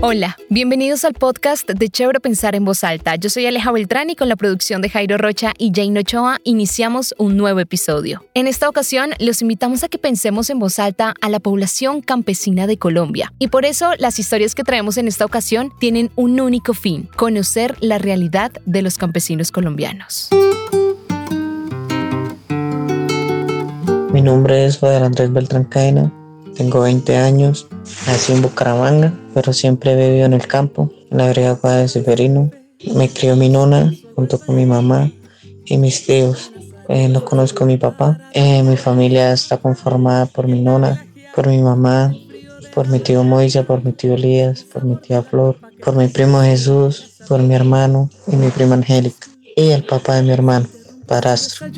Hola, bienvenidos al podcast de Chévere Pensar en Voz Alta. Yo soy Aleja Beltrán y con la producción de Jairo Rocha y Jane Ochoa iniciamos un nuevo episodio. En esta ocasión los invitamos a que pensemos en voz alta a la población campesina de Colombia. Y por eso las historias que traemos en esta ocasión tienen un único fin, conocer la realidad de los campesinos colombianos. Mi nombre es Fader Andrés Beltrán Caena, tengo 20 años, nací en Bucaramanga pero siempre he vivido en el campo, en la vereda de Seferino. Me crió mi nona junto con mi mamá y mis tíos. Eh, no conozco a mi papá. Eh, mi familia está conformada por mi nona, por mi mamá, por mi tío Moisa, por mi tío Elías, por mi tía Flor, por mi primo Jesús, por mi hermano y mi prima Angélica y el papá de mi hermano, Parastro.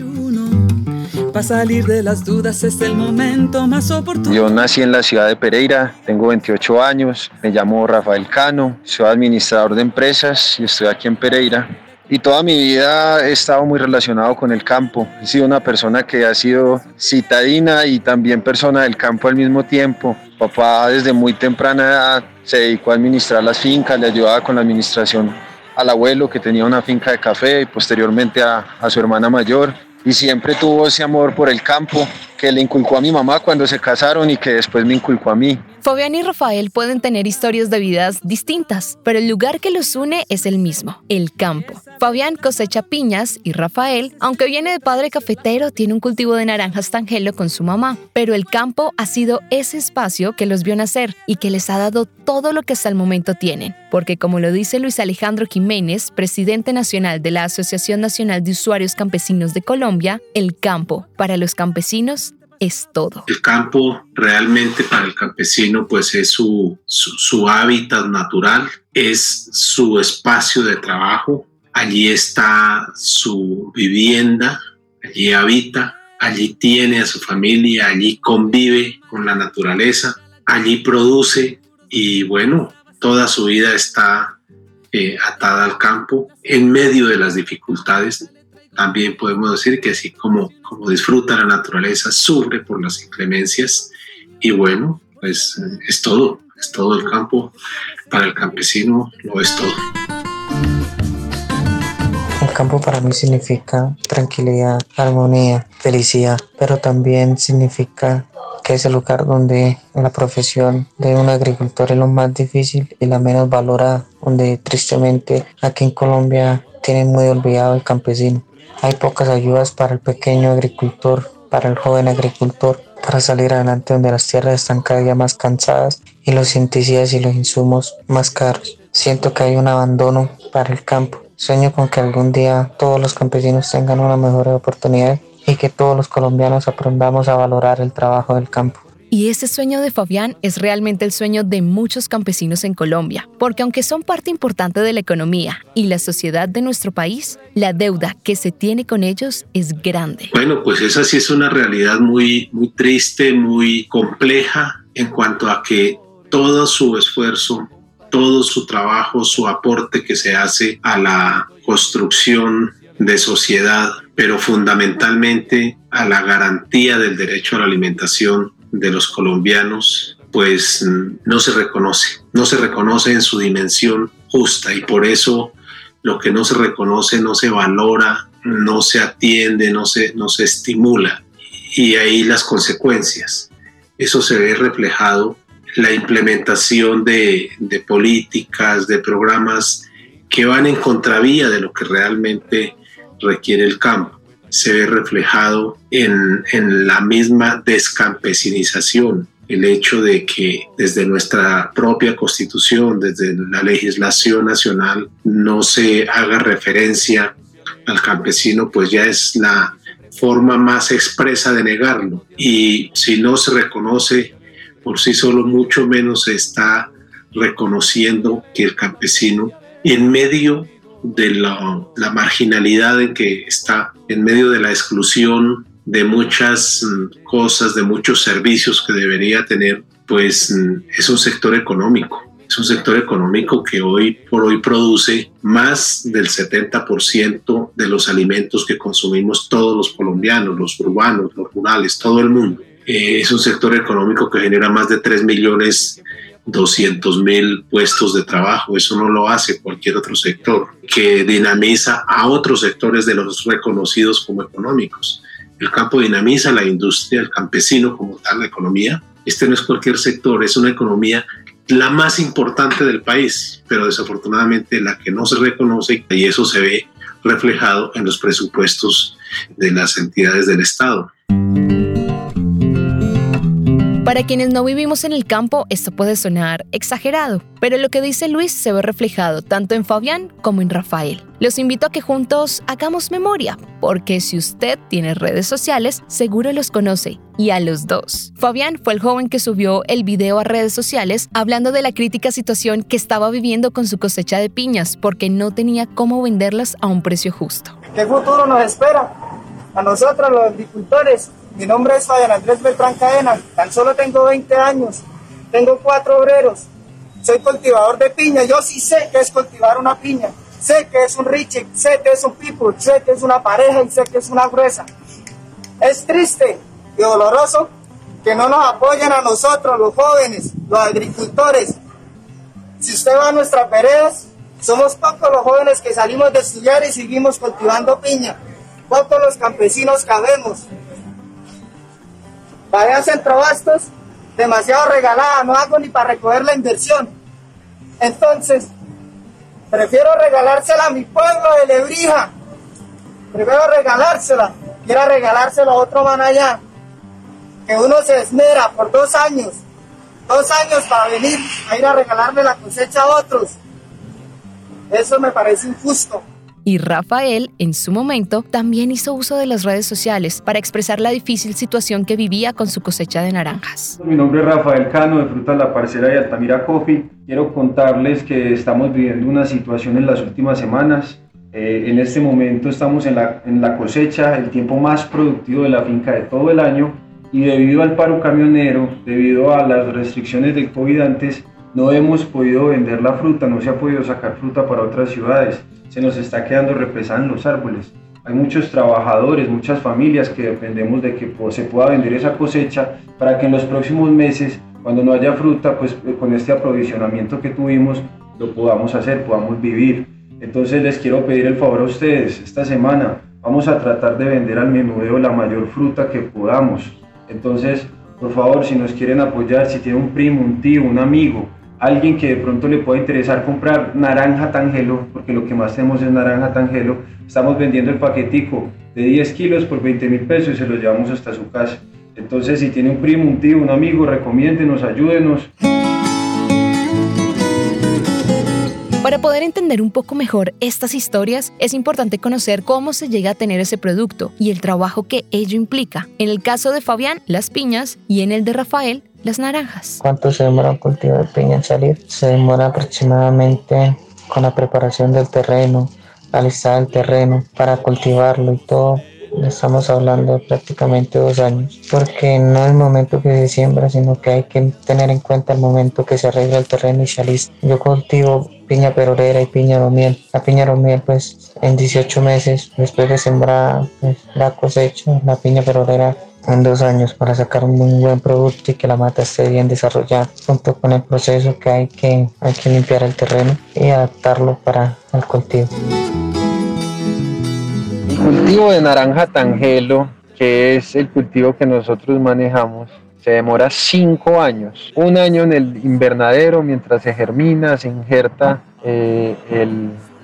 Para salir de las dudas es el momento más oportuno. Yo nací en la ciudad de Pereira, tengo 28 años, me llamo Rafael Cano, soy administrador de empresas y estoy aquí en Pereira. Y toda mi vida he estado muy relacionado con el campo. He sido una persona que ha sido citadina y también persona del campo al mismo tiempo. Papá desde muy temprana edad se dedicó a administrar las fincas, le ayudaba con la administración al abuelo que tenía una finca de café y posteriormente a, a su hermana mayor y siempre tuvo ese amor por el campo que le inculcó a mi mamá cuando se casaron y que después me inculcó a mí. Fabián y Rafael pueden tener historias de vidas distintas, pero el lugar que los une es el mismo, el campo. Fabián cosecha piñas y Rafael, aunque viene de padre cafetero, tiene un cultivo de naranjas tangelo con su mamá. Pero el campo ha sido ese espacio que los vio nacer y que les ha dado todo lo que hasta el momento tienen. Porque como lo dice Luis Alejandro Jiménez, presidente nacional de la Asociación Nacional de Usuarios Campesinos de Colombia, el campo para los campesinos es todo. El campo realmente para el campesino pues es su, su, hábitat natural, es su espacio de trabajo, allí está su vivienda, allí habita, allí tiene a su familia, allí convive con la naturaleza, allí produce y bueno, toda su vida está eh, atada al campo en medio de las dificultades también podemos decir que así como, como disfruta la naturaleza, sufre por las inclemencias y bueno, pues es todo, es todo el campo. Para el campesino lo es todo. El campo para mí significa tranquilidad, armonía, felicidad, pero también significa que es el lugar donde la profesión de un agricultor es lo más difícil y la menos valorada, donde tristemente aquí en Colombia tienen muy olvidado el campesino. Hay pocas ayudas para el pequeño agricultor, para el joven agricultor, para salir adelante donde las tierras están cada día más cansadas y los insecticidas y los insumos más caros. Siento que hay un abandono para el campo. Sueño con que algún día todos los campesinos tengan una mejor oportunidad y que todos los colombianos aprendamos a valorar el trabajo del campo. Y ese sueño de Fabián es realmente el sueño de muchos campesinos en Colombia, porque aunque son parte importante de la economía y la sociedad de nuestro país, la deuda que se tiene con ellos es grande. Bueno, pues esa sí es una realidad muy, muy triste, muy compleja en cuanto a que todo su esfuerzo, todo su trabajo, su aporte que se hace a la construcción de sociedad, pero fundamentalmente a la garantía del derecho a la alimentación de los colombianos pues no se reconoce, no se reconoce en su dimensión justa y por eso lo que no se reconoce no se valora, no se atiende, no se, no se estimula y ahí las consecuencias. Eso se ve reflejado la implementación de, de políticas, de programas que van en contravía de lo que realmente requiere el campo se ve reflejado en, la misma descampesinización, el hecho de que desde nuestra propia constitución, desde la legislación nacional, no se haga referencia al campesino, pues ya es la forma más expresa de negarlo. Y si no se reconoce por sí solo, mucho menos se está reconociendo que el campesino en medio de la, marginalidad en que está, en medio de la exclusión de muchas mm, cosas, de muchos servicios que debería tener, pues mm, es un sector económico. Es un sector económico que hoy por hoy produce más del 70% de los alimentos que consumimos todos los colombianos, los urbanos, los rurales, todo el mundo. Eh, es un sector económico que genera más de 3 millones 200 mil puestos de trabajo. Eso no lo hace cualquier otro sector, que dinamiza a otros sectores de los reconocidos como económicos. El campo dinamiza la industria, el campesino como tal, la economía. Este no es cualquier sector, es una economía la más importante del país, pero desafortunadamente la que no se reconoce y eso se ve reflejado en los presupuestos de las entidades del Estado. Para quienes no vivimos en el campo, esto puede sonar exagerado, pero lo que dice Luis se ve reflejado tanto en Fabián como en Rafael. Los invito a que juntos hagamos memoria, porque si usted tiene redes sociales, seguro los conoce, y a los dos. Fabián fue el joven que subió el video a redes sociales hablando de la crítica situación que estaba viviendo con su cosecha de piñas, porque no tenía cómo venderlas a un precio justo. ¿Qué futuro nos espera? A nosotros los agricultores mi nombre es Fabián Andrés Beltrán Cadena, tan solo tengo 20 años, tengo cuatro obreros, soy cultivador de piña, yo sí sé que es cultivar una piña, sé que es un riche, sé que es un people, sé que es una pareja y sé que es una gruesa. Es triste y doloroso que no nos apoyen a nosotros, los jóvenes, los agricultores. Si usted va a nuestras veredas, somos pocos los jóvenes que salimos de estudiar y seguimos cultivando piña. Pocos los campesinos cabemos. Vaya Centro Bastos, demasiado regalada, no hago ni para recoger la inversión. Entonces, prefiero regalársela a mi pueblo de Lebrija. Prefiero regalársela, quiero regalársela a otro man allá. Que uno se esmera por dos años, dos años para venir a ir a regalarle la cosecha a otros. Eso me parece injusto. Y Rafael, en su momento, también hizo uso de las redes sociales para expresar la difícil situación que vivía con su cosecha de naranjas. Mi nombre es Rafael Cano, de Frutas La Parcera de Altamira Coffee. Quiero contarles que estamos viviendo una situación en las últimas semanas. Eh, en este momento estamos en la, en la cosecha, el tiempo más productivo de la finca de todo el año y debido al paro camionero, debido a las restricciones del COVID antes, no hemos podido vender la fruta, no se ha podido sacar fruta para otras ciudades se nos está quedando represada los árboles. Hay muchos trabajadores, muchas familias que dependemos de que se pueda vender esa cosecha para que en los próximos meses, cuando no haya fruta, pues eh, con este aprovisionamiento que tuvimos, lo podamos hacer, podamos vivir. Entonces les quiero pedir el favor a ustedes, esta semana vamos a tratar de vender al menudeo la mayor fruta que podamos. Entonces, por favor, si nos quieren apoyar, si tiene un primo, un tío, un amigo, alguien que de pronto le pueda interesar comprar naranja tangelo, porque lo que más tenemos es naranja tangelo, estamos vendiendo el paquetico de 10 kilos por 20 mil pesos y se lo llevamos hasta su casa. Entonces, si tiene un primo, un tío, un amigo, recomiéndenos, ayúdenos. Para poder entender un poco mejor estas historias, es importante conocer cómo se llega a tener ese producto y el trabajo que ello implica. En el caso de Fabián, las piñas, y en el de Rafael, las naranjas. ¿Cuánto se demora un cultivo de piña en salir? Se demora aproximadamente con la preparación del terreno, alistar el terreno para cultivarlo y todo. Estamos hablando de prácticamente dos años, porque no el momento que se siembra, sino que hay que tener en cuenta el momento que se arregla el terreno y se alista. Yo cultivo piña perorera y piña romiel. La piña romiel, pues en 18 meses después de sembrar pues, la cosecha, la piña perorera en dos años para sacar un buen producto y que la mata esté bien desarrollada, junto con el proceso que hay que, hay que limpiar el terreno y adaptarlo para el cultivo. El cultivo de naranja tangelo, que es el cultivo que nosotros manejamos, se demora cinco años. Un año en el invernadero mientras se germina, se injerta eh,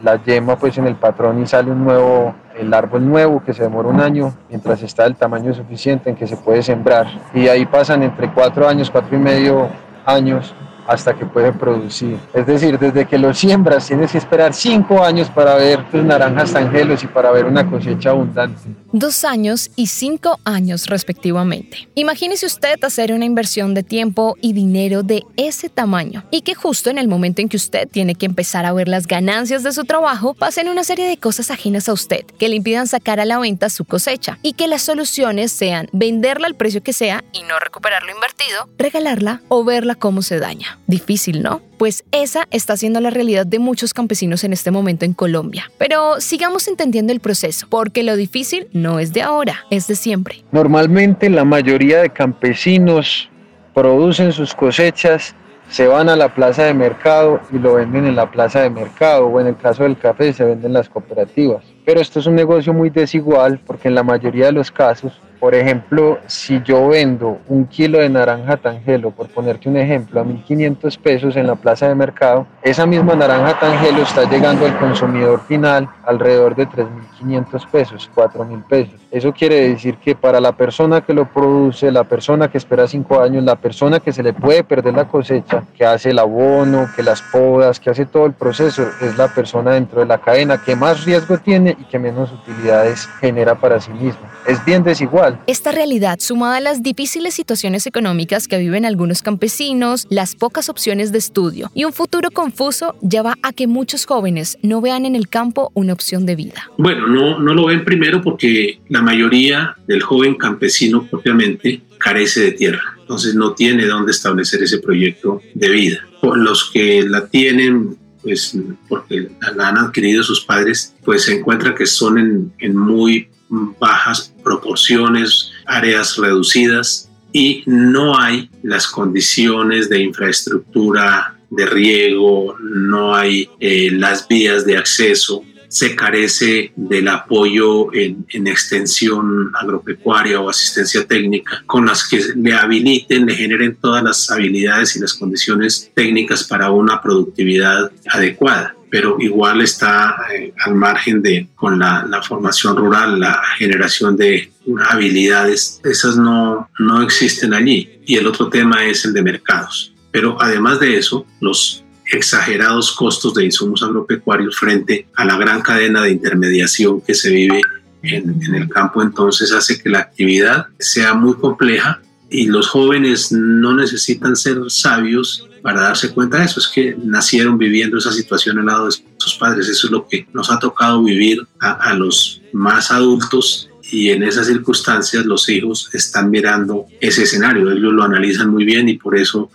la yema pues en el patrón y sale un nuevo el árbol nuevo que se demora un año mientras está el tamaño suficiente en que se puede sembrar. Y ahí pasan entre cuatro años cuatro y medio años hasta que puede producir. Es decir, desde que lo siembras tienes que esperar cinco años para ver tus naranjas tangelos y para ver una cosecha abundante. Dos años y cinco años respectivamente. Imagínese usted hacer una inversión de tiempo y dinero de ese tamaño y que justo en el momento en que usted tiene que empezar a ver las ganancias de su trabajo pasen una serie de cosas ajenas a usted que le impidan sacar a la venta su cosecha y que las soluciones sean venderla al precio que sea y no recuperar lo invertido, regalarla o verla cómo se daña. Difícil, ¿no? Pues esa está siendo la realidad de muchos campesinos en este momento en Colombia. Pero sigamos entendiendo el proceso, porque lo difícil no es de ahora, es de siempre. Normalmente la mayoría de campesinos producen sus cosechas se van a la plaza de mercado y lo venden en la plaza de mercado o en el caso del café se venden en las cooperativas. Pero esto es un negocio muy desigual porque en la mayoría de los casos por ejemplo, si yo vendo un kilo de naranja tangelo, por ponerte un ejemplo, a 1.500 pesos en la plaza de mercado, esa misma naranja tangelo está llegando al consumidor final alrededor de 3.500 pesos, 4.000 pesos. Eso quiere decir que para la persona que lo produce, la persona que espera 5 años, la persona que se le puede perder la cosecha, que hace el abono, que las podas, que hace todo el proceso, es la persona dentro de la cadena que más riesgo tiene y que menos utilidades genera para sí misma. Es bien desigual esta realidad, sumada a las difíciles situaciones económicas que viven algunos campesinos, las pocas opciones de estudio y un futuro confuso, lleva a que muchos jóvenes no vean en el campo una opción de vida. Bueno, no, no lo ven primero porque la mayoría del joven campesino propiamente carece de tierra, entonces no tiene dónde establecer ese proyecto de vida. Por los que la tienen, pues porque la han adquirido sus padres, pues se encuentra que son en, en muy bajas proporciones, áreas reducidas y no hay las condiciones de infraestructura de riego, no hay eh, las vías de acceso, se carece del apoyo en, en, extensión agropecuaria o asistencia técnica con las que le habiliten, le generen todas las habilidades y las condiciones técnicas para una productividad adecuada pero igual está eh, al margen de con la, la, formación rural, la generación de habilidades, esas no, no existen allí. Y el otro tema es el de mercados. Pero además de eso, los exagerados costos de insumos agropecuarios frente a la gran cadena de intermediación que se vive en, el campo, entonces hace que la actividad sea muy compleja y los jóvenes no necesitan ser sabios para darse cuenta de eso, es que nacieron viviendo esa situación al lado de sus padres, eso es lo que nos ha tocado vivir a, los más adultos y en esas circunstancias los hijos están mirando ese escenario, ellos lo analizan muy bien y por eso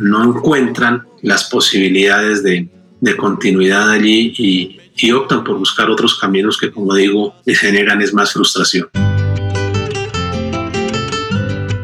no encuentran las posibilidades de, de continuidad allí y, optan por buscar otros caminos que como digo generan es más frustración.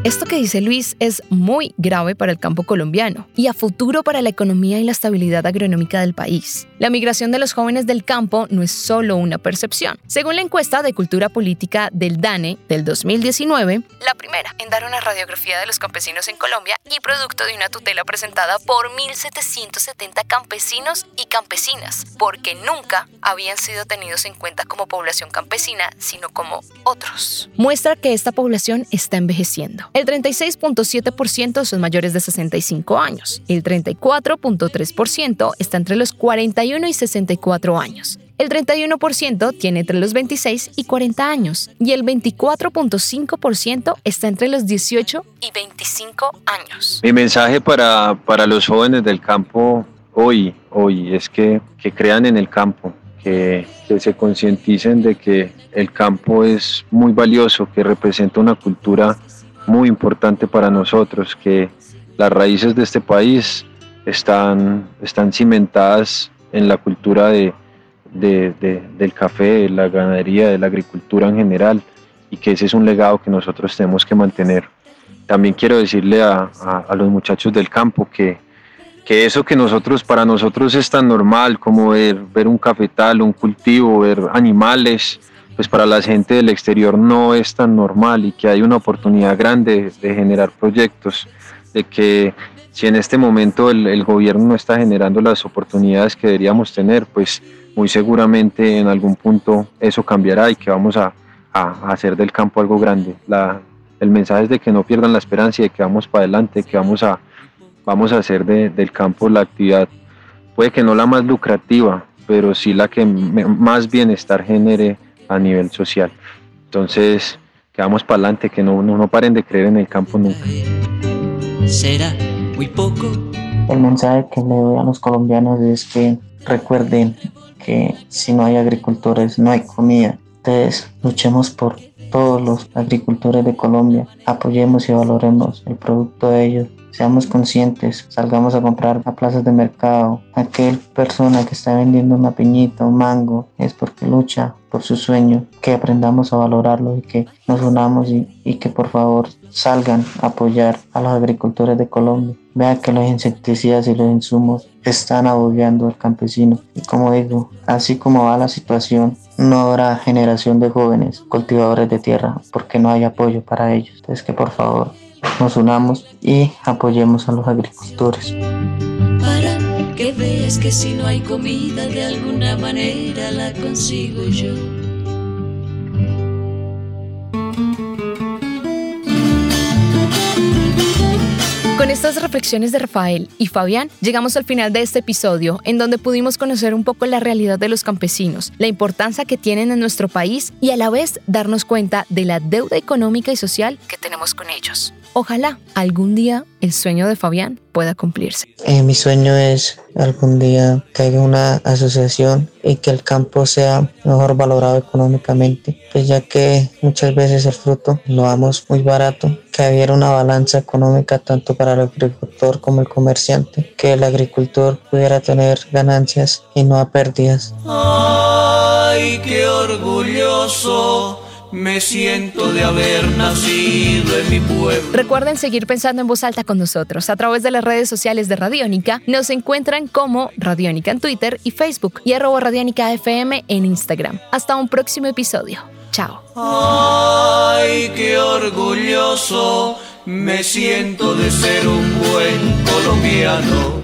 Esto que dice Luis es muy grave para el campo colombiano y a futuro para la economía y la estabilidad agronómica del país. La migración de los jóvenes del campo no es solo una percepción. Según la encuesta de cultura política del DANE del 2019, la primera en dar una radiografía de los campesinos en Colombia y producto de una tutela presentada por 1.770 campesinos y campesinas, porque nunca habían sido tenidos en cuenta como población campesina, sino como otros. Muestra que esta población está envejeciendo el 36.7% son mayores de 65 años. El 34.3% está entre los 41 y 64 años. El 31% tiene entre los 26 y 40 años y el 24.5% está entre los 18 y 25 años. Mi mensaje para, para los jóvenes del campo hoy, hoy es que, que crean en el campo, que, que se concienticen de que el campo es muy valioso, que representa una cultura muy importante para nosotros, que las raíces de este país están, están cimentadas en la cultura de, del café, de la ganadería, de la agricultura en general, y que ese es un legado que nosotros tenemos que mantener. También quiero decirle a, a, los muchachos del campo que, que eso que nosotros, para nosotros es tan normal como ver, ver un cafetal, un cultivo, ver animales, pues para la gente del exterior no es tan normal y que hay una oportunidad grande de generar proyectos, de que si en este momento el, gobierno no está generando las oportunidades que deberíamos tener, pues muy seguramente en algún punto eso cambiará y que vamos a, hacer del campo algo grande. El mensaje es de que no pierdan la esperanza y de que vamos para adelante, que vamos a, vamos a hacer del campo la actividad, puede que no la más lucrativa, pero sí la que más bienestar genere a nivel social. Entonces, quedamos para adelante, que no, no, no paren de creer en el campo nunca. Será muy poco. El mensaje que le doy a los colombianos es que recuerden que si no hay agricultores no hay comida. Entonces luchemos por todos los agricultores de Colombia apoyemos y valoremos el producto de ellos Seamos conscientes, salgamos a comprar a plazas de mercado. Aquel persona que está vendiendo una piñita, un mango, es porque lucha por su sueño. Que aprendamos a valorarlo y que nos unamos y, y que por favor salgan a apoyar a los agricultores de Colombia. Vean que los insecticidas y los insumos están abollando al campesino. Y como digo, así como va la situación, no habrá generación de jóvenes cultivadores de tierra porque no hay apoyo para ellos. Entonces que por favor nos unamos y apoyemos a los agricultores. Para que veas que si no hay comida de alguna manera la consigo yo. Con estas reflexiones de Rafael y Fabián, llegamos al final de este episodio, en donde pudimos conocer un poco la realidad de los campesinos, la importancia que tienen en nuestro país y a la vez darnos cuenta de la deuda económica y social que tenemos con ellos. Ojalá algún día el sueño de Fabián pueda cumplirse. Eh, mi sueño es algún día que haya una asociación y que el campo sea mejor valorado económicamente, pues ya que muchas veces el fruto lo damos muy barato, que hubiera una balanza económica tanto para el agricultor como el comerciante, que el agricultor pudiera tener ganancias y no a pérdidas. ¡Ay, qué orgulloso! Me siento de haber nacido en mi pueblo. Recuerden seguir pensando en voz alta con nosotros. A través de las redes sociales de Radiónica nos encuentran como Radiónica en Twitter y Facebook y arroba Radiónica FM en Instagram. Hasta un próximo episodio. Chao. Ay, qué orgulloso me siento de ser un buen colombiano.